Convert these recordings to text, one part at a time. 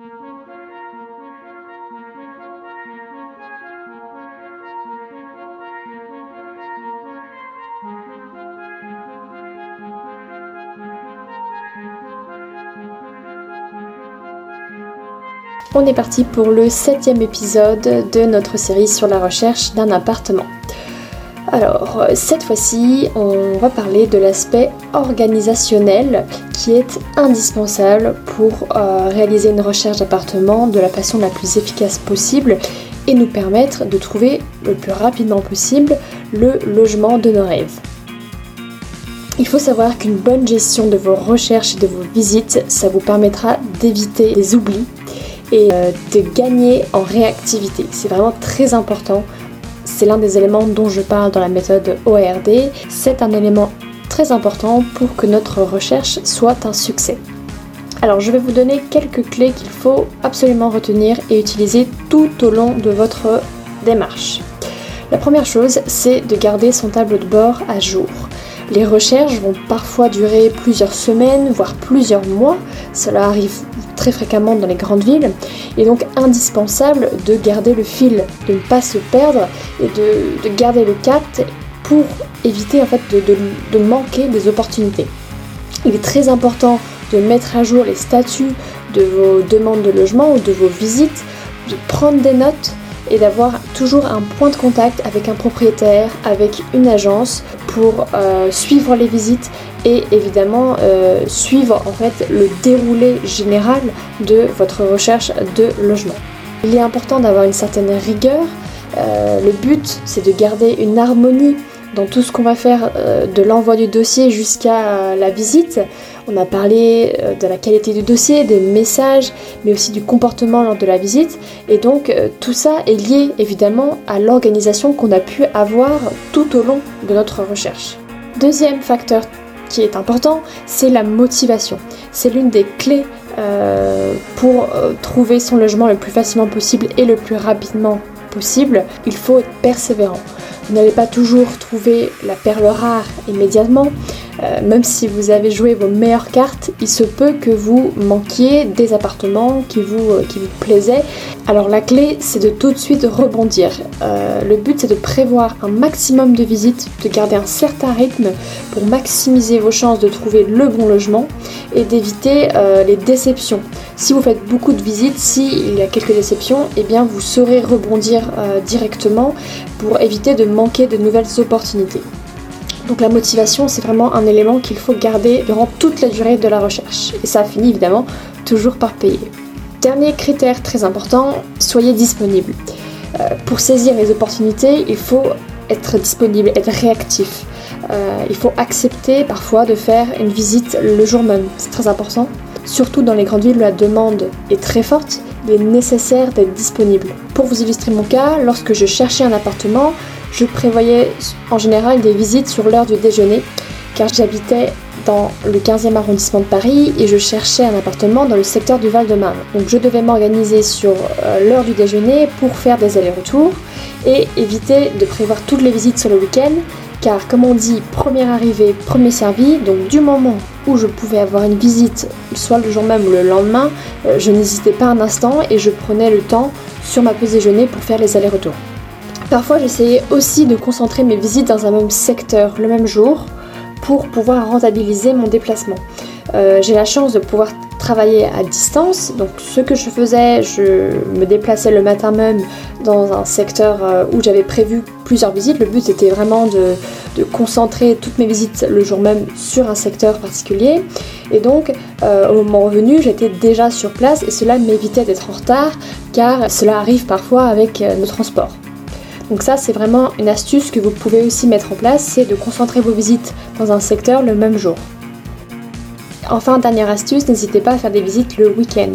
On est parti pour le septième épisode de notre série sur la recherche d'un appartement. Alors, cette fois-ci, on va parler de l'aspect organisationnel qui est indispensable pour euh, réaliser une recherche d'appartement de la façon la plus efficace possible et nous permettre de trouver le plus rapidement possible le logement de nos rêves. Il faut savoir qu'une bonne gestion de vos recherches et de vos visites, ça vous permettra d'éviter les oublis et euh, de gagner en réactivité. C'est vraiment très important. C'est l'un des éléments dont je parle dans la méthode ORD. C'est un élément très important pour que notre recherche soit un succès. Alors je vais vous donner quelques clés qu'il faut absolument retenir et utiliser tout au long de votre démarche. La première chose, c'est de garder son tableau de bord à jour. Les recherches vont parfois durer plusieurs semaines, voire plusieurs mois. Cela arrive très fréquemment dans les grandes villes. Et donc indispensable de garder le fil, de ne pas se perdre et de, garder le cap pour éviter en fait de, manquer des opportunités. Il est très important de mettre à jour les statuts de vos demandes de logement ou de vos visites, de prendre des notes et d'avoir toujours un point de contact avec un propriétaire, avec une agence pour euh, suivre les visites et évidemment euh, suivre en fait le déroulé général de votre recherche de logement. Il est important d'avoir une certaine rigueur. Euh, le but c'est de garder une harmonie dans tout ce qu'on va faire de l'envoi du dossier jusqu'à la visite. On a parlé euh, de la qualité du dossier, des messages, mais aussi du comportement lors de la visite. Et donc euh, tout ça est lié évidemment à l'organisation qu'on a pu avoir tout au long de notre recherche. Deuxième facteur qui est important, c'est la motivation. C'est l'une des clés euh, pour trouver son logement le plus facilement possible et le plus rapidement possible. Il faut être persévérant. Vous n'allez pas toujours trouver la perle rare immédiatement. Euh, même si vous avez joué vos meilleures cartes, il se peut que vous manquiez des appartements qui vous, euh, plaisaient. Alors la clé, c'est de tout de suite rebondir. Euh, le but, c'est de prévoir un maximum de visites, de garder un certain rythme pour maximiser vos chances de trouver le bon logement et d'éviter les déceptions. Si vous faites beaucoup de visites, s'il y a quelques déceptions, eh bien vous saurez rebondir directement pour éviter de manquer de nouvelles opportunités. Donc la motivation, c'est vraiment un élément qu'il faut garder durant toute la durée de la recherche. Et ça finit évidemment toujours par payer. Dernier critère très important, soyez disponible. Euh, pour saisir les opportunités, il faut être disponible, être réactif. Euh, il faut accepter parfois de faire une visite le jour même. C'est très important. Surtout dans les grandes villes où la demande est très forte, il est nécessaire d'être disponible. Pour vous illustrer mon cas, lorsque je cherchais un appartement, je prévoyais en général des visites sur l'heure du déjeuner car j'habitais dans le 15e arrondissement de Paris et je cherchais un appartement dans le secteur du Val-de-Marne. Donc je devais m'organiser sur euh, l'heure du déjeuner pour faire des allers-retours et éviter de prévoir toutes les visites sur le week-end car comme on dit, première arrivée, premier servi, donc du moment où je pouvais avoir une visite, soit le jour même ou le lendemain, euh, je n'hésitais pas un instant et je prenais le temps sur ma pause déjeuner pour faire les allers-retours. Parfois, j'essayais aussi de concentrer mes visites dans un même secteur le même jour pour pouvoir rentabiliser mon déplacement. Euh, j'ai la chance de pouvoir travailler à distance, donc ce que je faisais, je me déplaçais le matin même dans un secteur euh, où j'avais prévu plusieurs visites. Le but était vraiment de, concentrer toutes mes visites le jour même sur un secteur particulier. Et donc, euh, au moment venu, j'étais déjà sur place et cela m'évitait d'être en retard car cela arrive parfois avec nos transports. Donc ça, c'est vraiment une astuce que vous pouvez aussi mettre en place, c'est de concentrer vos visites dans un secteur le même jour. Enfin, dernière astuce, n'hésitez pas à faire des visites le week-end.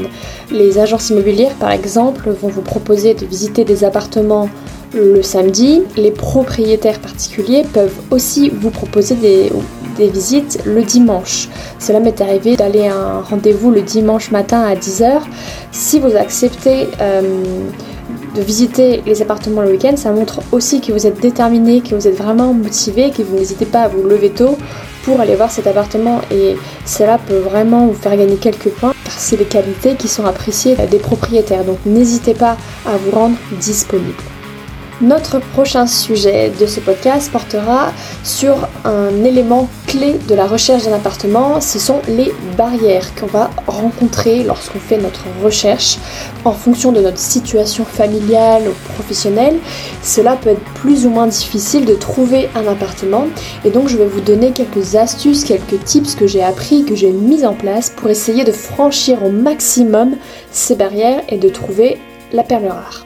Les agences immobilières, par exemple, vont vous proposer de visiter des appartements le samedi. Les propriétaires particuliers peuvent aussi vous proposer des, visites le dimanche. Cela m'est arrivé d'aller à un rendez-vous le dimanche matin à 10h. Si vous acceptez... Euh, de visiter les appartements le week-end, ça montre aussi que vous êtes déterminé, que vous êtes vraiment motivé, que vous n'hésitez pas à vous lever tôt pour aller voir cet appartement et cela peut vraiment vous faire gagner quelques points c'est les qualités qui sont appréciées des propriétaires. Donc n'hésitez pas à vous rendre disponible. Notre prochain sujet de ce podcast portera sur un élément clé de la recherche d'un appartement, ce sont les barrières qu'on va rencontrer lorsqu'on fait notre recherche en fonction de notre situation familiale ou professionnelle. Cela peut être plus ou moins difficile de trouver un appartement et donc je vais vous donner quelques astuces, quelques tips que j'ai appris, que j'ai mis en place pour essayer de franchir au maximum ces barrières et de trouver la perle rare.